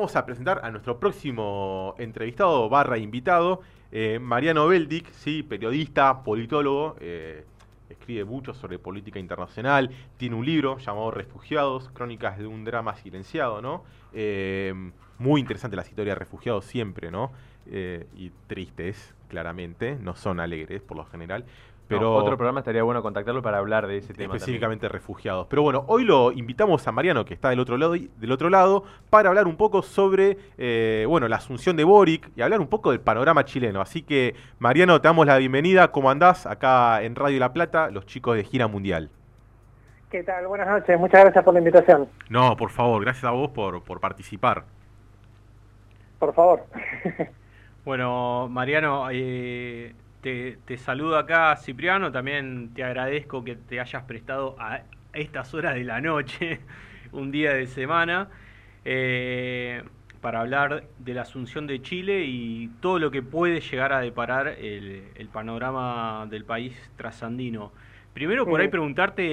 vamos a presentar a nuestro próximo entrevistado barra invitado, eh, Mariano Beldic, ¿sí? periodista, politólogo, eh, escribe mucho sobre política internacional, tiene un libro llamado Refugiados, Crónicas de un drama silenciado, ¿no? Eh, muy interesante las historias de refugiados siempre, ¿no? y tristes, claramente, no son alegres por lo general. Pero otro programa estaría bueno contactarlo para hablar de ese tema. Específicamente refugiados. Pero bueno, hoy lo invitamos a Mariano, que está del otro lado, del otro lado para hablar un poco sobre eh, bueno, la asunción de Boric y hablar un poco del panorama chileno. Así que, Mariano, te damos la bienvenida. ¿Cómo andás? Acá en Radio La Plata, los chicos de Gira Mundial. ¿Qué tal? Buenas noches. Muchas gracias por la invitación. No, por favor, gracias a vos por, por participar. Por favor. bueno, Mariano, eh, te, saludo acá, Cipriano. También te agradezco que te hayas prestado a estas horas de la noche, un día de semana, eh, para hablar de la asunción de Chile y todo lo que puede llegar a deparar el, panorama del país trasandino. Primero, por ahí preguntarte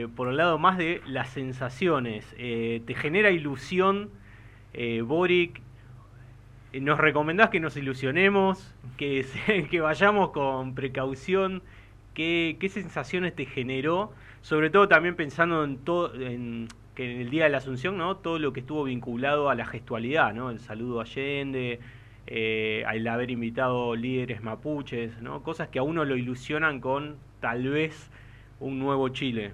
eh, por el lado más de las sensaciones. Eh, ¿Te genera ilusión, Boric, nos recomendás que nos ilusionemos, que, que vayamos con precaución. ¿Qué, ¿Qué, sensaciones te generó? Sobre todo también pensando en todo, en, que en el día de la Asunción, ¿no? Todo lo que estuvo vinculado a la gestualidad, ¿no? El saludo a Allende, eh, al haber invitado líderes mapuches, ¿no? Cosas que a uno lo ilusionan con tal vez un nuevo Chile.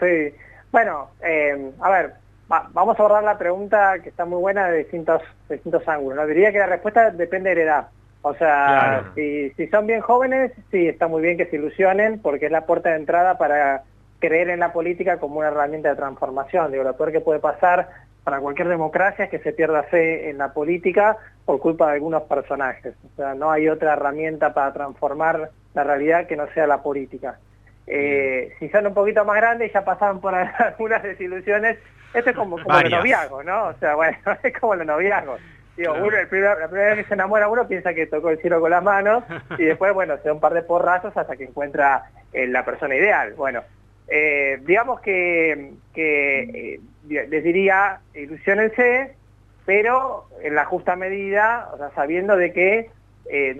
Sí, bueno, eh, a ver, vamos a abordar la pregunta que está muy buena de distintos, distintos ángulos. Diría que la respuesta depende de la edad. O sea, si, son bien jóvenes, sí, está muy bien que se ilusionen porque es la puerta de entrada para creer en la política como una herramienta de transformación. Digo, lo peor que puede pasar para cualquier democracia es que se pierda fe en la política por culpa de algunos personajes. O sea, no hay otra herramienta para transformar la realidad que no sea la política. Eh, si son un poquito más grandes, ya pasaron por algunas desilusiones, esto es como, como los noviazgos, ¿no? O sea, bueno, es como los noviazgos. Digo, uno, la primera vez que se enamora uno piensa que tocó el cielo con las manos y después, bueno, se da un par de porrazos hasta que encuentra eh, la persona ideal. Bueno, eh, digamos que, que les diría, ilusionense, pero en la justa medida, o sea, sabiendo de que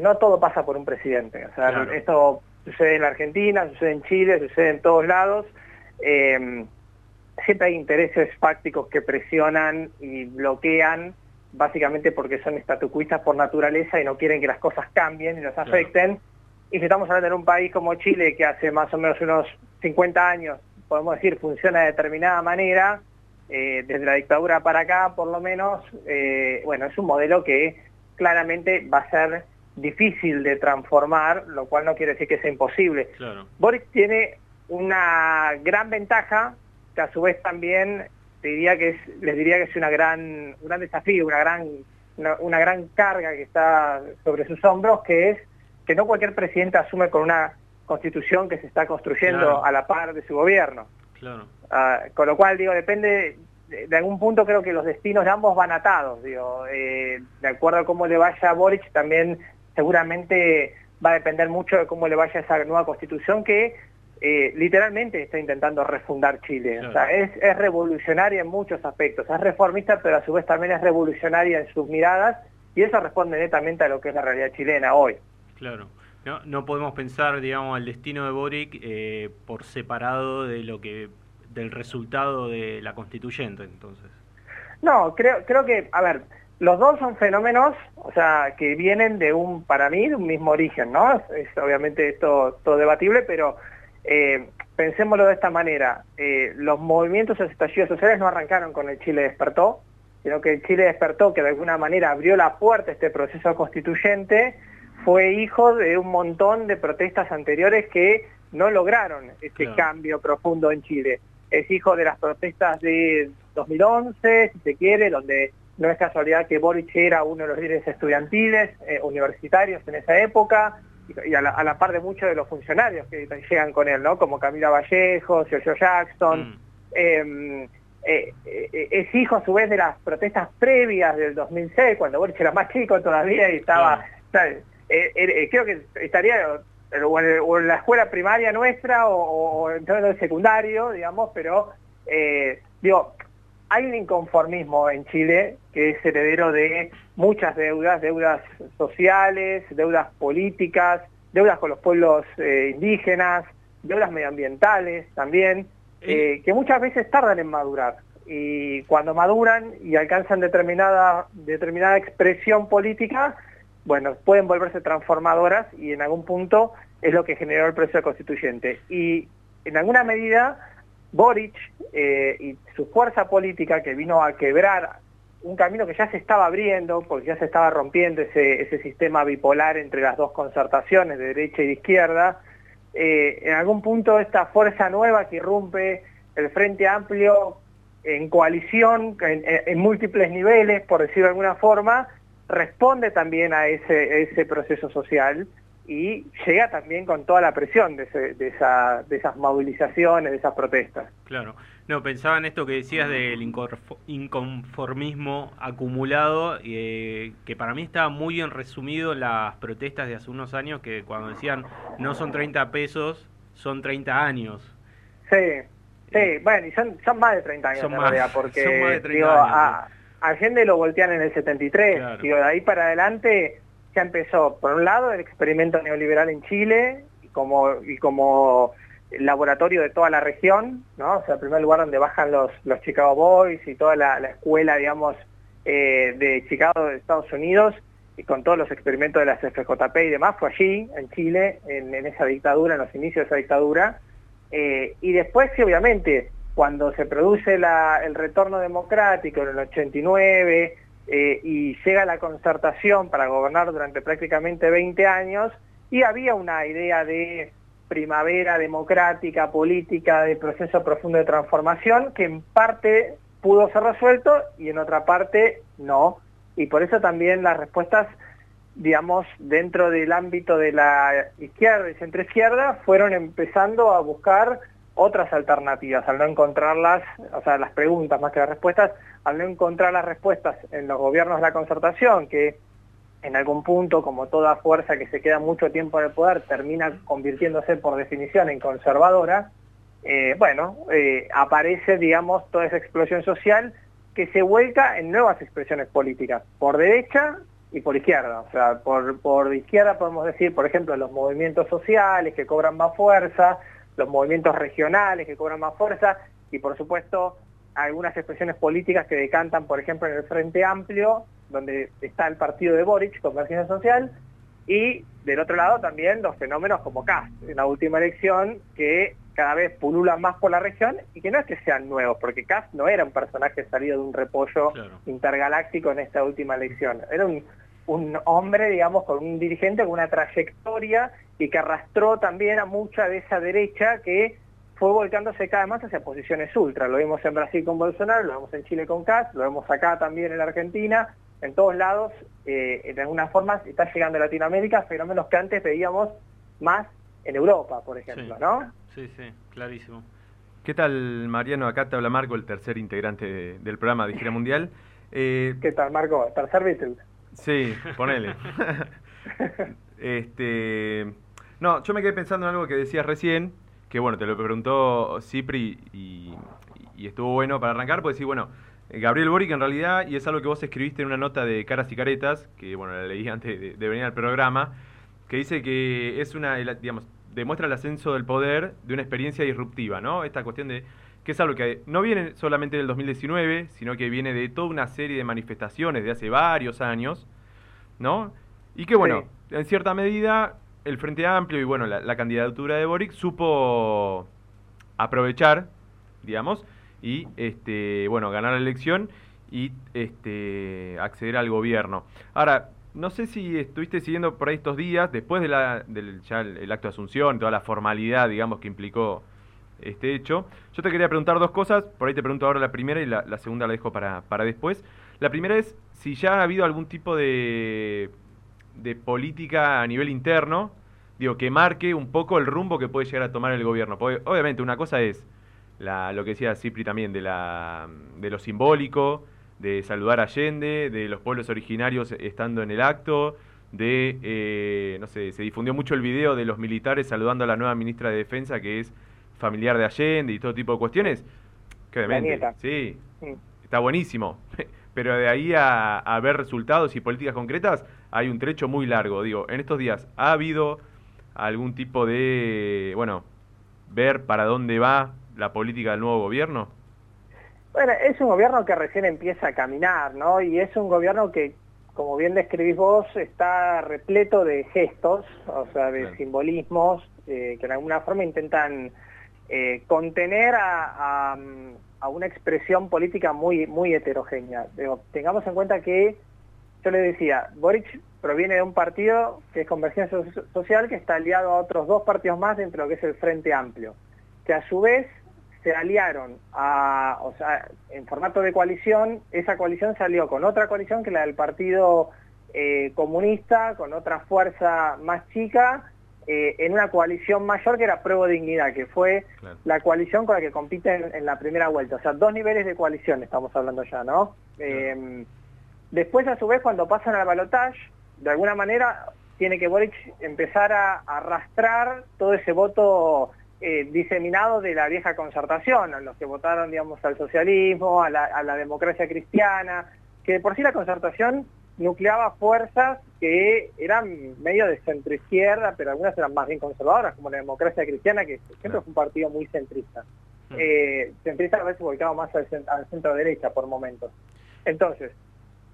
no todo pasa por un presidente. O sea, esto sucede en la Argentina, sucede en Chile, sucede en todos lados. Eh, siempre hay intereses fácticos que presionan y bloquean, básicamente porque son estatucuistas por naturaleza y no quieren que las cosas cambien y nos afecten. Y si estamos hablando de un país como Chile, que hace más o menos unos 50 años, podemos decir, funciona de determinada manera, eh, desde la dictadura para acá, por lo menos, eh, bueno, es un modelo que claramente va a ser difícil de transformar, lo cual no quiere decir que sea imposible. Boris tiene una gran ventaja, que a su vez también diría que es, les diría que es una gran, un gran desafío, una gran, una, gran carga que está sobre sus hombros, que es que no cualquier presidente asume con una constitución que se está construyendo a la par de su gobierno. Ah, con lo cual, digo, depende, de, algún punto creo que los destinos de ambos van atados, digo, eh, de acuerdo a cómo le vaya a Boric, también seguramente va a depender mucho de cómo le vaya esa nueva constitución que eh, literalmente está intentando refundar Chile. O sea, es, revolucionaria en muchos aspectos, es reformista, pero a su vez también es revolucionaria en sus miradas y eso responde netamente a lo que es la realidad chilena hoy. Claro. No, no podemos pensar, digamos, el destino de Boric eh, por separado de lo que del resultado de la constituyente, entonces. No, creo, creo que, a ver, los dos son fenómenos, o sea, que vienen de un, para mí, de un mismo origen, ¿no? Es, obviamente esto todo debatible, pero eh, pensémoslo de esta manera. Eh, los movimientos estallidos sociales no arrancaron con el Chile despertó, sino que el Chile despertó, que de alguna manera abrió la puerta a este proceso constituyente, fue hijo de un montón de protestas anteriores que no lograron este cambio profundo en Chile. Es hijo de las protestas de 2011, si se quiere, donde no es casualidad que Boric era uno de los líderes estudiantiles, eh, universitarios en esa época, y a la, par de muchos de los funcionarios que llegan con él, ¿no? Como Camila Vallejo, Sergio Jackson. Mm. Em, eh, eh, es hijo a su vez de las protestas previas del 2006, cuando Boric era más chico todavía y estaba... creo que estaría o en, la escuela primaria nuestra o, en el secundario, digamos, pero digo, hay un inconformismo en Chile que es heredero de muchas deudas, deudas sociales, deudas políticas, deudas con los pueblos eh, indígenas, deudas medioambientales también, eh, que muchas veces tardan en madurar. Y cuando maduran y alcanzan determinada, determinada expresión política, bueno, pueden volverse transformadoras y en algún punto es lo que generó el proceso constituyente. Y en alguna medida, Boric eh, y su fuerza política que vino a quebrar un camino que ya se estaba abriendo, porque ya se estaba rompiendo ese, ese sistema bipolar entre las dos concertaciones de derecha y de izquierda, eh, en algún punto esta fuerza nueva que irrumpe el Frente Amplio en coalición, en, múltiples niveles, por decirlo de alguna forma, responde también a ese, ese proceso social y llega también con toda la presión de, de, esa, de esas movilizaciones, de esas protestas. Claro. No, pensaba en esto que decías del inconformismo acumulado, eh, que para mí estaba muy bien resumido las protestas de hace unos años, que cuando decían no son 30 pesos, son 30 años. Sí, sí, eh, bueno, y son, son más de 30 años en realidad, porque son más de 30 digo, años, a, a lo voltean en el 73, digo, de ahí para adelante ya empezó, por un lado, el experimento neoliberal en Chile, y como, y como laboratorio de toda la región, ¿no? O sea, el primer lugar donde bajan los, los Chicago Boys y toda la, escuela, digamos, eh, de Chicago de Estados Unidos, y con todos los experimentos de las FJP y demás, fue allí, en Chile, en, esa dictadura, en los inicios de esa dictadura. Eh, y después, sí, obviamente, cuando se produce el retorno democrático en el 89 eh, y llega la concertación para gobernar durante prácticamente 20 años, y había una idea de primavera democrática, política, de proceso profundo de transformación, que en parte pudo ser resuelto y en otra parte no. Y por eso también las respuestas, digamos, dentro del ámbito de la izquierda y centroizquierda, fueron empezando a buscar otras alternativas, al no encontrarlas, o sea, las preguntas más que las respuestas, al no encontrar las respuestas en los gobiernos de la concertación, que en algún punto, como toda fuerza que se queda mucho tiempo en el poder, termina convirtiéndose por definición en conservadora, eh, bueno, eh, aparece, digamos, toda esa explosión social que se vuelca en nuevas expresiones políticas, por derecha y por izquierda. O sea, por, por izquierda podemos decir, por ejemplo, los movimientos sociales que cobran más fuerza, los movimientos regionales que cobran más fuerza, y por supuesto algunas expresiones políticas que decantan, por ejemplo, en el Frente Amplio, donde está el partido de Boric, Convergencia Social, y del otro lado también los fenómenos como Cast, en la última elección, que cada vez pululan más por la región y que no es que sean nuevos, porque Cast no era un personaje salido de un repollo intergaláctico en esta última elección, era un, un hombre, digamos, con un dirigente con una trayectoria y que arrastró también a mucha de esa derecha que fue volcándose cada vez más hacia posiciones ultra. Lo vimos en Brasil con Bolsonaro, lo vemos en Chile con Kass, lo vemos acá también en Argentina, en todos lados, eh, de alguna forma está llegando a Latinoamérica fenómenos que antes veíamos más en Europa, por ejemplo, ¿no? Sí, sí, clarísimo. ¿Qué tal, Mariano? Acá te habla Marco, el tercer integrante del programa de Gira Mundial. Eh, ¿Qué tal, Marco? ¿Tercer Beatle? Sí, ponele. este, no, yo me quedé pensando en algo que decías recién, que bueno, te lo preguntó Cipri y, estuvo bueno para arrancar, pues sí, bueno, Gabriel Boric en realidad, y es algo que vos escribiste en una nota de Caras y Caretas, que bueno, la leí antes de, venir al programa, que dice que es una, digamos, demuestra el ascenso del poder de una experiencia disruptiva, ¿no? Esta cuestión de que es algo que no viene solamente del 2019, sino que viene de toda una serie de manifestaciones de hace varios años, ¿no? Y que bueno, en cierta medida el Frente Amplio y bueno, la, candidatura de Boric supo aprovechar, digamos, y este, bueno, ganar la elección y este, acceder al gobierno. Ahora, no sé si estuviste siguiendo por ahí estos días, después del el, acto de asunción, toda la formalidad, digamos, que implicó este hecho. Yo te quería preguntar dos cosas, por ahí te pregunto ahora la primera y la, la segunda la dejo para, para después. La primera es si ya ha habido algún tipo de de política a nivel interno, digo, que marque un poco el rumbo que puede llegar a tomar el gobierno. Porque, obviamente, una cosa es la, lo que decía Cipri también, de, la, de lo simbólico, de saludar a Allende, de los pueblos originarios estando en el acto, de, eh, no sé, se difundió mucho el video de los militares saludando a la nueva ministra de Defensa, que es familiar de Allende y todo tipo de cuestiones. Que obviamente, sí, está buenísimo. Pero de ahí a, a, ver resultados y políticas concretas hay un trecho muy largo. Digo, en estos días, ¿ha habido algún tipo de, bueno, ver para dónde va la política del nuevo gobierno? Bueno, es un gobierno que recién empieza a caminar, ¿no? Y es un gobierno que, como bien describís vos, está repleto de gestos, o sea, de simbolismos, eh, que en alguna forma intentan eh, contener a, a, una expresión política muy, muy heterogénea. tengamos en cuenta que, yo le decía, Boric proviene de un partido que es Convergencia Social, que está aliado a otros dos partidos más dentro de lo que es el Frente Amplio, que a su vez se aliaron a, o sea, en formato de coalición, esa coalición salió con otra coalición que la del Partido eh, Comunista, con otra fuerza más chica, eh, en una coalición mayor que era Pruebo Dignidad, que fue la coalición con la que compiten en, la primera vuelta. O sea, dos niveles de coalición estamos hablando ya, ¿no? Eh, después, a su vez, cuando pasan al balotaje, de alguna manera tiene que Boric empezar a, arrastrar todo ese voto eh, diseminado de la vieja concertación, a los que votaron, digamos, al socialismo, a la, democracia cristiana, que por sí la concertación nucleaba fuerzas que eran medio de centro-izquierda, pero algunas eran más bien conservadoras, como la democracia cristiana, que siempre fue un partido muy centrista. Mm. Eh, centrista a veces volcado más al, al centro-derecha por momentos. Entonces,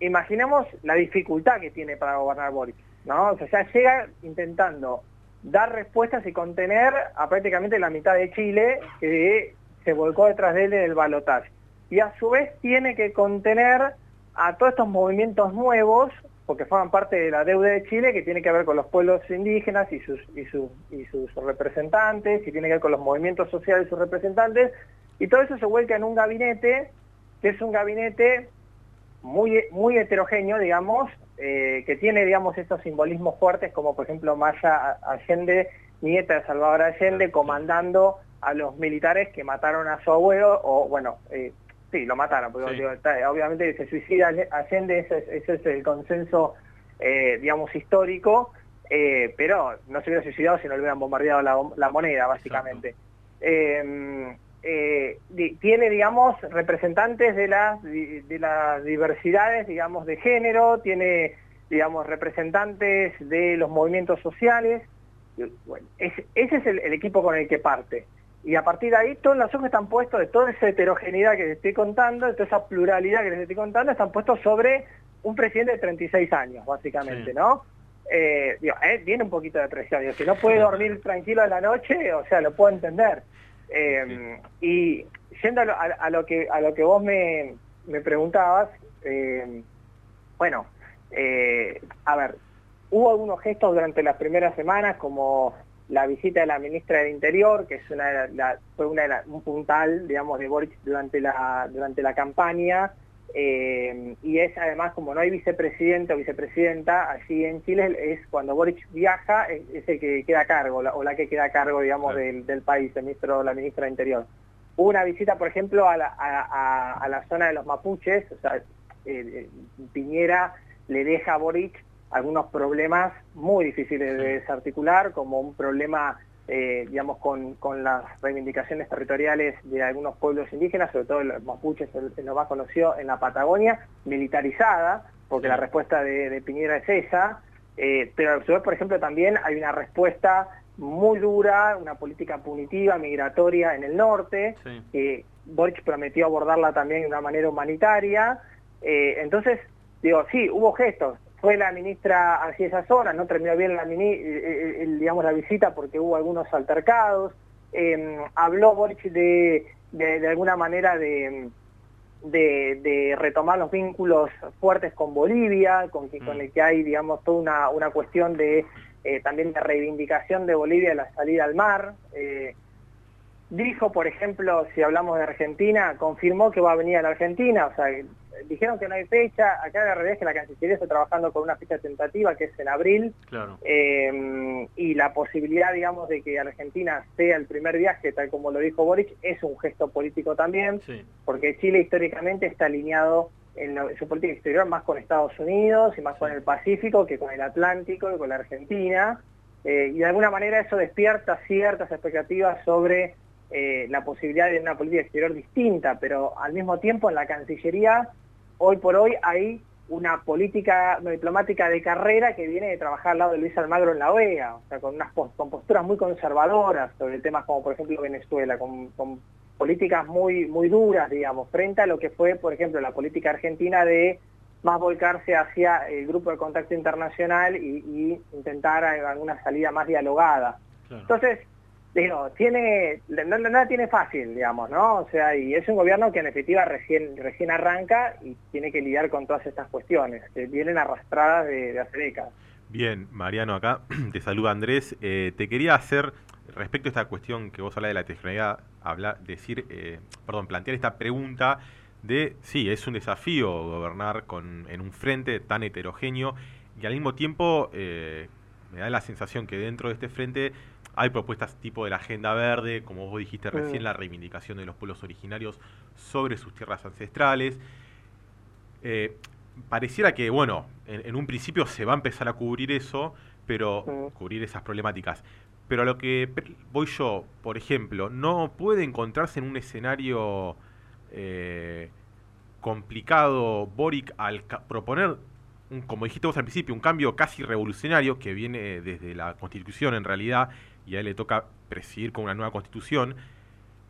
imaginemos la dificultad que tiene para gobernar Boric, ¿no? O sea, ya llega intentando dar respuestas y contener a prácticamente la mitad de Chile que se volcó detrás de él en el balotaje. Y a su vez tiene que contener a todos estos movimientos nuevos, porque forman parte de la deuda de Chile, que tiene que ver con los pueblos indígenas y sus, y sus, y sus representantes, y tiene que ver con los movimientos sociales y sus representantes, y todo eso se vuelca en un gabinete, que es un gabinete muy, muy heterogéneo, digamos, eh, que tiene, digamos, estos simbolismos fuertes, como por ejemplo Maya Allende, nieta de Salvador Allende, comandando a los militares que mataron a su abuelo, o bueno, eh, sí, lo mataron, porque obviamente se suicida Allende, ese, ese es el consenso, eh, digamos, histórico, pero no se hubiera suicidado si no le hubieran bombardeado la, moneda, básicamente. Eh, tiene, digamos, representantes de las, de las diversidades, digamos, de género, tiene, digamos, representantes de los movimientos sociales. Bueno, ese es el, equipo con el que parte. Y a partir de ahí, todos los ojos están puestos, de toda esa heterogeneidad que les estoy contando, de toda esa pluralidad que les estoy contando, están puestos sobre un presidente de 36 años, básicamente, ¿no? Eh, eh, viene un poquito de presión. si no puede dormir tranquilo en la noche, o sea, lo puedo entender. Eh, y yendo a lo, que, a lo que vos me, preguntabas, eh, bueno, eh, a ver, hubo algunos gestos durante las primeras semanas como la visita de la ministra del Interior, que es una, fue una, un puntal, digamos, de Boric durante la, durante la campaña, eh, y es además, como no hay vicepresidente o vicepresidenta, allí en Chile es cuando Boric viaja, es, el que queda a cargo, o la que queda a cargo, digamos, del, país, el ministro, la ministra de Interior. Hubo una visita, por ejemplo, a la, zona de los mapuches, o sea, eh, eh, Piñera le deja a Boric algunos problemas muy difíciles de desarticular, como un problema eh, digamos, con, las reivindicaciones territoriales de algunos pueblos indígenas, sobre todo los mapuches, lo más conocido en la Patagonia, militarizada, porque la respuesta de, Piñera es esa, eh, pero a su vez, por ejemplo, también hay una respuesta muy dura, una política punitiva, migratoria en el norte, que Boric prometió abordarla también de una manera humanitaria, eh, entonces, digo, sí, hubo gestos, fue la ministra hacia esa zona, no terminó bien la, digamos, la visita porque hubo algunos altercados, em, habló Boric de, de, alguna manera de, de, retomar los vínculos fuertes con Bolivia, con, con mm. el que hay, digamos, toda una, una cuestión de eh, también de reivindicación de Bolivia de la salida al mar. Eh, dijo, por ejemplo, si hablamos de Argentina, confirmó que va a venir a la Argentina, o sea, dijeron que no hay fecha, acá la realidad es que la Cancillería está trabajando con una fecha tentativa que es en abril, eh, y la posibilidad, digamos, de que Argentina sea el primer viaje, tal como lo dijo Boric, es un gesto político también, porque Chile históricamente está alineado en, su política exterior más con Estados Unidos y más con el Pacífico que con el Atlántico y con la Argentina, eh, y de alguna manera eso despierta ciertas expectativas sobre eh, la posibilidad de una política exterior distinta, pero al mismo tiempo en la Cancillería, hoy por hoy hay una política diplomática de carrera que viene de trabajar al lado de Luis Almagro en la OEA, o sea, con unas con posturas muy conservadoras sobre temas como por ejemplo Venezuela, con, políticas muy, muy duras, digamos, frente a lo que fue, por ejemplo, la política argentina de más volcarse hacia el grupo de contacto internacional y, intentar alguna salida más dialogada. Entonces, digo, tiene, no, tiene fácil, digamos, ¿no? O sea, y es un gobierno que en efectiva recién, recién arranca y tiene que lidiar con todas estas cuestiones, que vienen arrastradas de, hace décadas. Bien, Mariano, acá te saluda Andrés. Eh, te quería hacer, respecto a esta cuestión que vos hablas de la tecnología, hablar, decir, eh, perdón, plantear esta pregunta de, sí, es un desafío gobernar con, en un frente tan heterogéneo y al mismo tiempo eh, me da la sensación que dentro de este frente hay propuestas tipo de la Agenda Verde, como vos dijiste recién, la reivindicación de los pueblos originarios sobre sus tierras ancestrales. Eh, pareciera que, bueno, en, un principio se va a empezar a cubrir eso, pero cubrir esas problemáticas. Pero a lo que voy yo, por ejemplo, no puede encontrarse en un escenario eh, complicado Boric al proponer, un, como dijiste vos al principio, un cambio casi revolucionario que viene desde la Constitución en realidad y a él le toca presidir con una nueva constitución,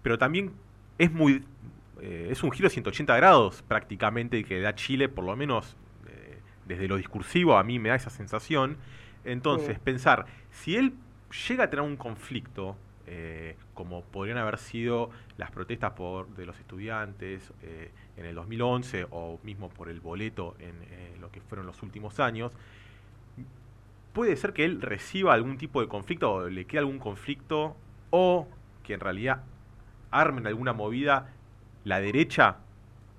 pero también es muy eh, es un giro 180 grados prácticamente que da Chile, por lo menos eh, desde lo discursivo a mí me da esa sensación. Entonces, pensar, si él llega a tener un conflicto, eh, como podrían haber sido las protestas por, de los estudiantes en el 2011 o mismo por el boleto en lo que fueron los últimos años, puede ser que él reciba algún tipo de conflicto o le quede algún conflicto o que en realidad armen alguna movida la derecha,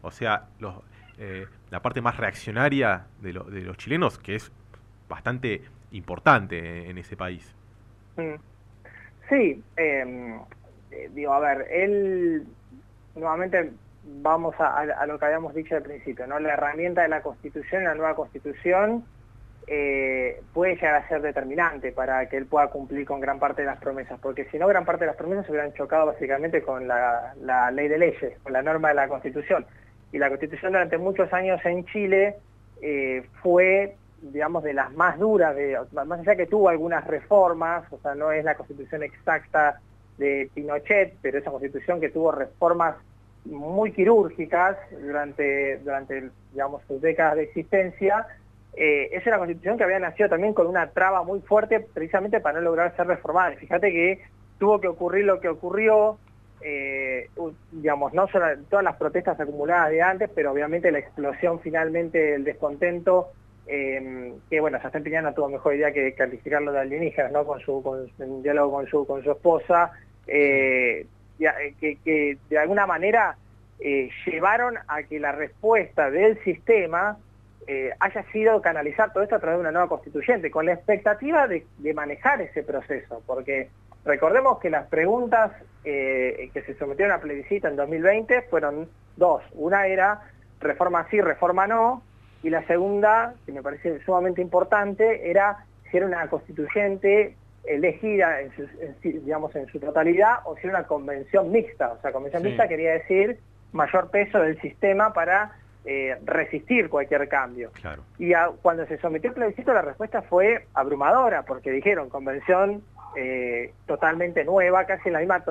o sea, los, eh, la parte más reaccionaria de, de, los chilenos, que es bastante importante en, ese país. Mm. Sí, em, eh, digo, a ver, él, nuevamente vamos a, a, lo que habíamos dicho al principio, ¿no? La herramienta de la Constitución, la nueva Constitución, eh, puede llegar a ser determinante para que él pueda cumplir con gran parte de las promesas, porque si no, gran parte de las promesas se hubieran chocado básicamente con la, ley de leyes, con la norma de la Constitución. Y la Constitución durante muchos años en Chile eh, fue, digamos, de las más duras, más allá que tuvo algunas reformas, o sea, no es la Constitución exacta de Pinochet, pero esa Constitución que tuvo reformas muy quirúrgicas durante, durante digamos, sus décadas de existencia, eh, es una constitución que había nacido también con una traba muy fuerte precisamente para no lograr ser reformada. Fíjate que tuvo que ocurrir lo que ocurrió, eh, digamos, no todas las protestas acumuladas de antes, pero obviamente la explosión finalmente del descontento, eh, que bueno, Sastén no tuvo mejor idea que calificarlo de alienígenas, ¿no? Con su, con, en diálogo con su, con su esposa, que, que, de alguna manera llevaron a que la respuesta del sistema eh, haya sido canalizar todo esto a través de una nueva constituyente, con la expectativa de, manejar ese proceso, porque recordemos que las preguntas eh, que se sometieron a plebiscito en 2020 fueron dos. Una era reforma sí, reforma no, y la segunda, que me parece sumamente importante, era si era una constituyente elegida en su, digamos, en su totalidad o si era una convención mixta. O sea, convención mixta quería decir mayor peso del sistema para eh, resistir cualquier cambio. Y cuando se sometió el plebiscito la respuesta fue abrumadora, porque dijeron convención eh, totalmente nueva, casi en la misma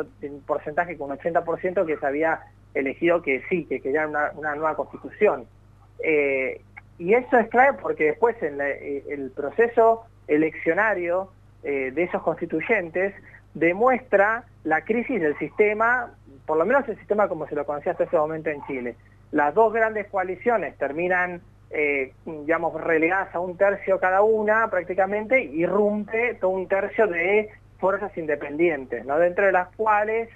porcentaje con un 80% que se había elegido que sí, que querían una, nueva constitución. Eh, y eso es clave porque después en el proceso eleccionario de esos constituyentes demuestra la crisis del sistema, por lo menos el sistema como se lo conocía hasta ese momento en Chile las dos grandes coaliciones terminan, eh, digamos, relegadas a un tercio cada una prácticamente, y irrumpe todo un tercio de fuerzas independientes, ¿no? dentro de las cuales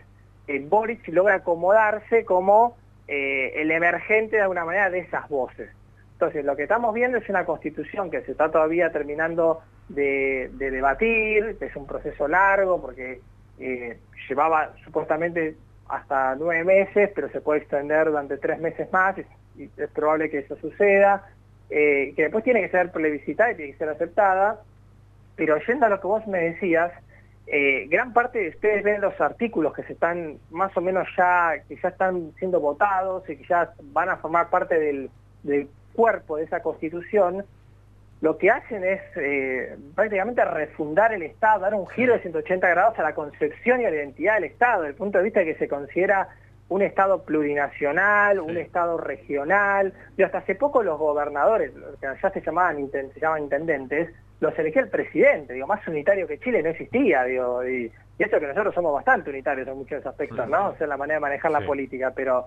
eh, Boric logra acomodarse como eh, el emergente de alguna manera de esas voces. Entonces, lo que estamos viendo es una constitución que se está todavía terminando de, de debatir, que es un proceso largo, porque llevaba supuestamente hasta nueve meses, pero se puede extender durante tres meses más, es probable que eso suceda, eh, que después tiene que ser plebiscitada y tiene que ser aceptada, pero yendo a lo que vos me decías, eh, gran parte de ustedes ven los artículos que se están más o menos ya, que ya están siendo votados y que ya van a formar parte del, cuerpo de esa constitución, lo que hacen es eh, prácticamente refundar el Estado, dar un giro de 180 grados a la concepción y a la identidad del Estado, desde el punto de vista de que se considera un Estado plurinacional, un Estado regional, y hasta hace poco los gobernadores, que ya se llamaban, se llamaban intendentes, los elegía el presidente, digo, más unitario que Chile no existía, digo, y, eso que nosotros somos bastante unitarios en muchos aspectos, ¿no? O sea, la manera de manejar la política, pero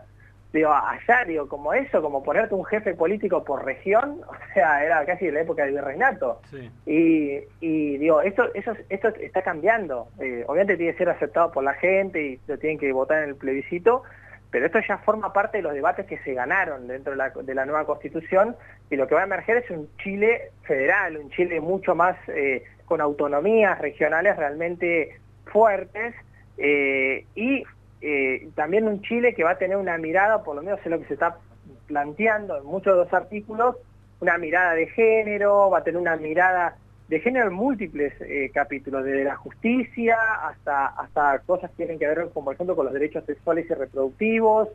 digo, allá, digo, como eso, como ponerte un jefe político por región, o sea, era casi la época del virreinato. Y, y, digo, esto, eso, esto está cambiando. Eh, obviamente tiene que ser aceptado por la gente y lo tienen que votar en el plebiscito, pero esto ya forma parte de los debates que se ganaron dentro de la, nueva constitución y lo que va a emerger es un Chile federal, un Chile mucho más eh, con autonomías regionales realmente fuertes eh, y eh, también un Chile que va a tener una mirada, por lo menos es lo que se está planteando en muchos de los artículos, una mirada de género, va a tener una mirada de género en múltiples eh, capítulos, desde la justicia hasta, hasta cosas que tienen que ver, con, por ejemplo, con los derechos sexuales y reproductivos.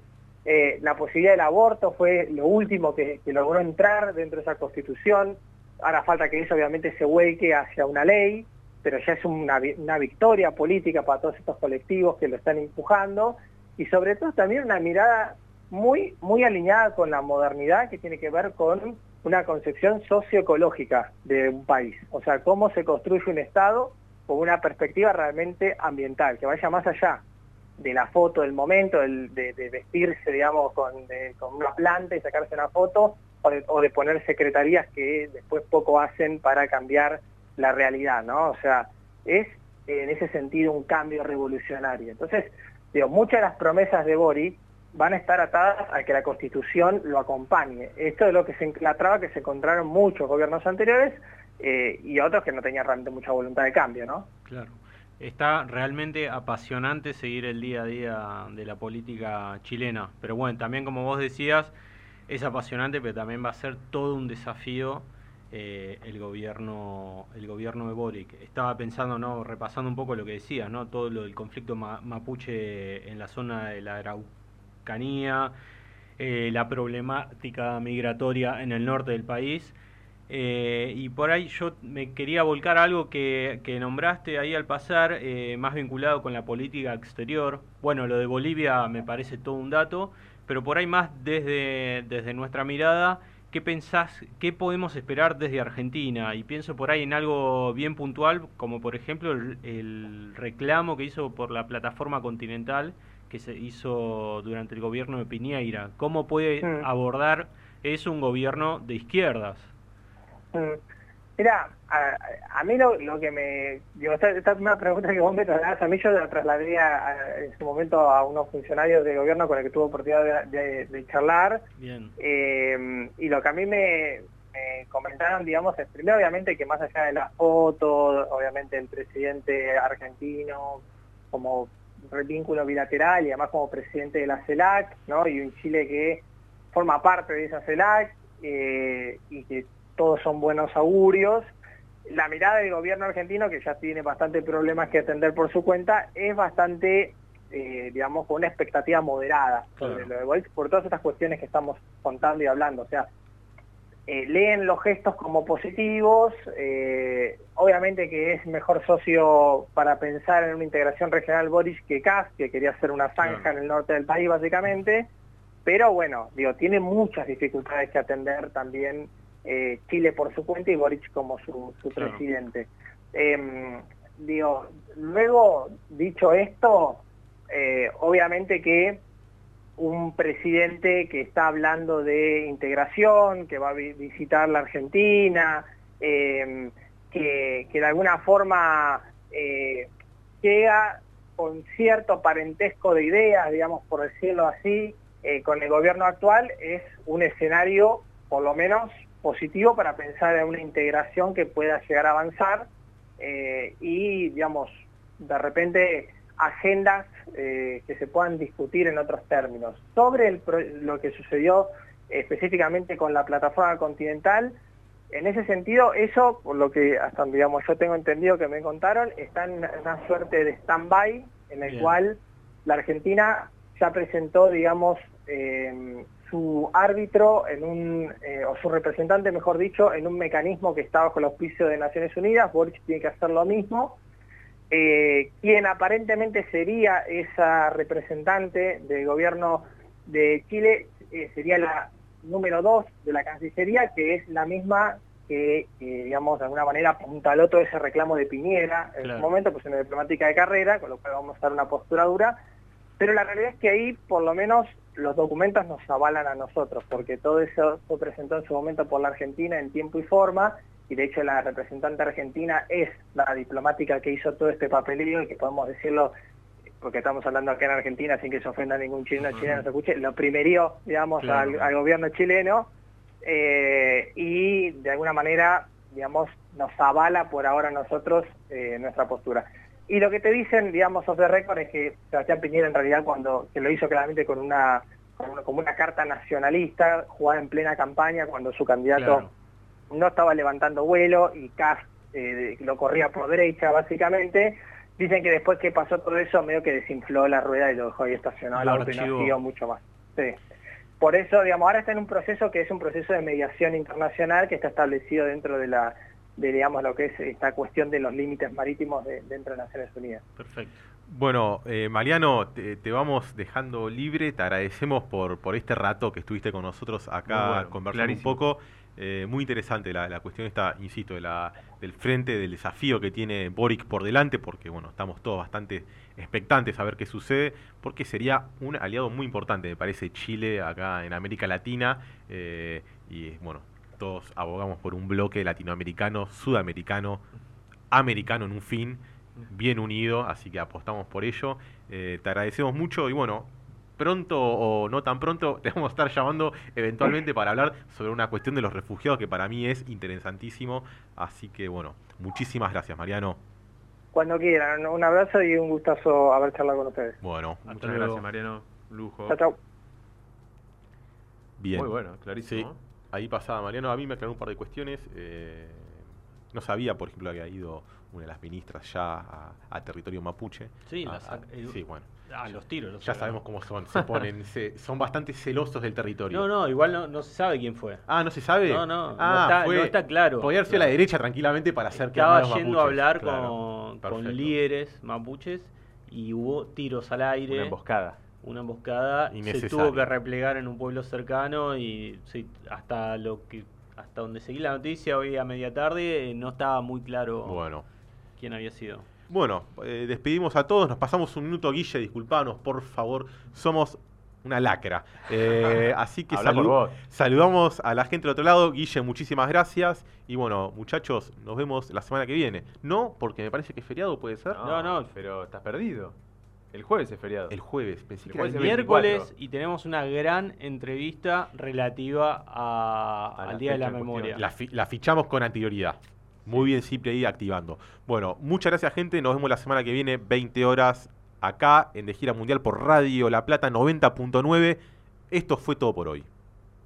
Eh, la posibilidad del aborto fue lo último que, logró entrar dentro de esa constitución. Ahora falta que eso obviamente se vuelque hacia una ley, pero ya es una, victoria política para todos estos colectivos que lo están empujando. Y sobre todo también una mirada muy, muy alineada con la modernidad que tiene que ver con una concepción socioecológica de un país, o sea, cómo se construye un Estado con una perspectiva realmente ambiental, que vaya más allá de la foto del momento, de, vestirse, digamos, con, una planta y sacarse una foto, o de, poner secretarías que después poco hacen para cambiar la realidad, ¿no? O sea, es en ese sentido un cambio revolucionario. Entonces, digo, muchas de las promesas de Bori van a estar atadas a que la Constitución lo acompañe. Esto es lo que se, la traba que se encontraron muchos gobiernos anteriores eh, y otros que no tenían realmente mucha voluntad de cambio, ¿no? Claro. Está realmente apasionante seguir el día a día de la política chilena. Pero bueno, también como vos decías, es apasionante, pero también va a ser todo un desafío eh, el gobierno el gobierno de Boric. Estaba pensando, no, repasando un poco lo que decías, ¿no? Todo lo del conflicto mapuche en la zona de la Araucanía eh, la problemática migratoria en el norte del país. Eh, y por ahí yo me quería volcar algo que, nombraste ahí al pasar, más vinculado con la política exterior. Bueno, lo de Bolivia me parece todo un dato, pero por ahí más desde, desde nuestra mirada, ¿qué pensás, qué podemos esperar desde Argentina? Y pienso por ahí en algo bien puntual, como por ejemplo el reclamo que hizo por la plataforma continental que se hizo durante el gobierno de Piñeira. ¿Cómo puede mm. abordar eso un gobierno de izquierdas? Mm. Mira, a, mí lo, que me... Digo, esta, es una pregunta que vos me trasladás, a mí yo la trasladé en su momento a unos funcionarios de gobierno con el que tuve oportunidad de, charlar. Bien. Eh, y lo que a mí me, me comentaron, digamos, es primero obviamente que más allá de las fotos, obviamente el presidente argentino como vínculo bilateral y además como presidente de la CELAC, ¿no? y un Chile que forma parte de esa CELAC eh, y que todos son buenos augurios. La mirada del gobierno argentino, que ya tiene bastantes problemas que atender por su cuenta, es bastante, eh, digamos, con una expectativa moderada sobre lo de por todas estas cuestiones que estamos contando y hablando. O sea, eh, leen los gestos como positivos, eh, obviamente que es mejor socio para pensar en una integración regional Boris que Kass, que quería hacer una zanja en el norte del país básicamente, pero bueno, digo, tiene muchas dificultades que atender también eh, Chile por su cuenta y Boric como su, presidente. Digo, luego, dicho esto, obviamente que un presidente que está hablando de integración, que va a visitar la Argentina, em, que, de alguna forma eh, llega con cierto parentesco de ideas, digamos, por decirlo así, eh, con el gobierno actual, es un escenario, por lo menos, positivo para pensar en una integración que pueda llegar a avanzar eh, y, digamos, de repente agendas eh, que se puedan discutir en otros términos. Sobre lo que sucedió específicamente con la plataforma continental, en ese sentido, eso, por lo que hasta digamos yo tengo entendido que me contaron, está en una suerte de stand-by en el cual la Argentina ya presentó, digamos, eh, su árbitro en un, eh, o su representante, mejor dicho, en un mecanismo que está bajo el auspicio de Naciones Unidas, Boric tiene que hacer lo mismo, eh, quien aparentemente sería esa representante del gobierno de Chile, sería la número dos de la Cancillería, que es la misma que, digamos, de alguna manera apuntaló todo ese reclamo de Piñera en su momento, pues en la diplomática de carrera, con lo cual vamos a dar una postura dura, pero la realidad es que ahí, por lo menos, los documentos nos avalan a nosotros, porque todo eso fue presentado en su momento por la Argentina en tiempo y forma, y de hecho la representante argentina es la diplomática que hizo todo este papelillo, y que podemos decirlo, porque estamos hablando acá en Argentina sin que se ofenda ningún chileno, chileno se escuche, lo primerió, digamos, al, gobierno chileno, eh, y de alguna manera, digamos, nos avala por ahora nosotros eh, nuestra postura. Y lo que te dicen, digamos, off the record es que Sebastián Piñera en realidad cuando, que lo hizo claramente con una, como una carta nacionalista, jugada en plena campaña cuando su candidato no estaba levantando vuelo y Kass eh, lo corría por derecha básicamente, dicen que después que pasó todo eso medio que desinfló la rueda y lo dejó ahí estacionado al auto y no siguió mucho más. Sí. Por eso, digamos, ahora está en un proceso que es un proceso de mediación internacional que está establecido dentro de la de digamos lo que es esta cuestión de los límites marítimos dentro de Naciones Unidas. Perfecto. Bueno, eh, Mariano, te, vamos dejando libre, te agradecemos por, por este rato que estuviste con nosotros acá conversando un poco. Eh, muy interesante la, cuestión esta, insisto, de la, del frente, del desafío que tiene Boric por delante, porque bueno, estamos todos bastante expectantes a ver qué sucede, porque sería un aliado muy importante, me parece, Chile acá en América Latina, eh, y bueno, todos abogamos por un bloque latinoamericano, sudamericano, americano en un fin, bien unido, así que apostamos por ello. Eh, te agradecemos mucho y bueno, pronto o no tan pronto te vamos a estar llamando eventualmente para hablar sobre una cuestión de los refugiados que para mí es interesantísimo. Así que bueno, muchísimas gracias Mariano. Cuando quieran, un abrazo y un gustazo haber charlado con ustedes. Bueno, muchas gracias Mariano. Lujo. Chao, chao. Bien. Muy bueno, clarísimo ahí pasaba Mariano, a mí me aclaró un par de cuestiones. Eh, no sabía, por ejemplo, que había ido una de las ministras ya a, territorio mapuche. Sí, sí, bueno. A los tiros. ya sabemos cómo son. Se ponen, son bastante celosos del territorio. No, no, igual no, se sabe quién fue. Ah, no se sabe. No, no, ah, no, está, claro. Podía irse a la derecha tranquilamente para hacer que Estaba yendo a hablar con, con líderes mapuches y hubo tiros al aire. Una emboscada una emboscada, se tuvo que replegar en un pueblo cercano y hasta lo que hasta donde seguí la noticia hoy a media tarde no estaba muy claro bueno. quién había sido. Bueno, eh, despedimos a todos, nos pasamos un minuto, Guille, disculpanos, por favor, somos una lacra. Eh, así que saludamos a la gente del otro lado. Guille, muchísimas gracias. Y bueno, muchachos, nos vemos la semana que viene. No, porque me parece que es feriado, puede ser. no, no pero estás perdido. El jueves es feriado. El jueves, pensé el, miércoles y tenemos una gran entrevista relativa al Día de la Memoria. La, fichamos con anterioridad. Muy bien, Cipri ahí activando. Bueno, muchas gracias, gente. Nos vemos la semana que viene, 20 horas, acá en De Gira Mundial por Radio La Plata 90.9. Esto fue todo por hoy.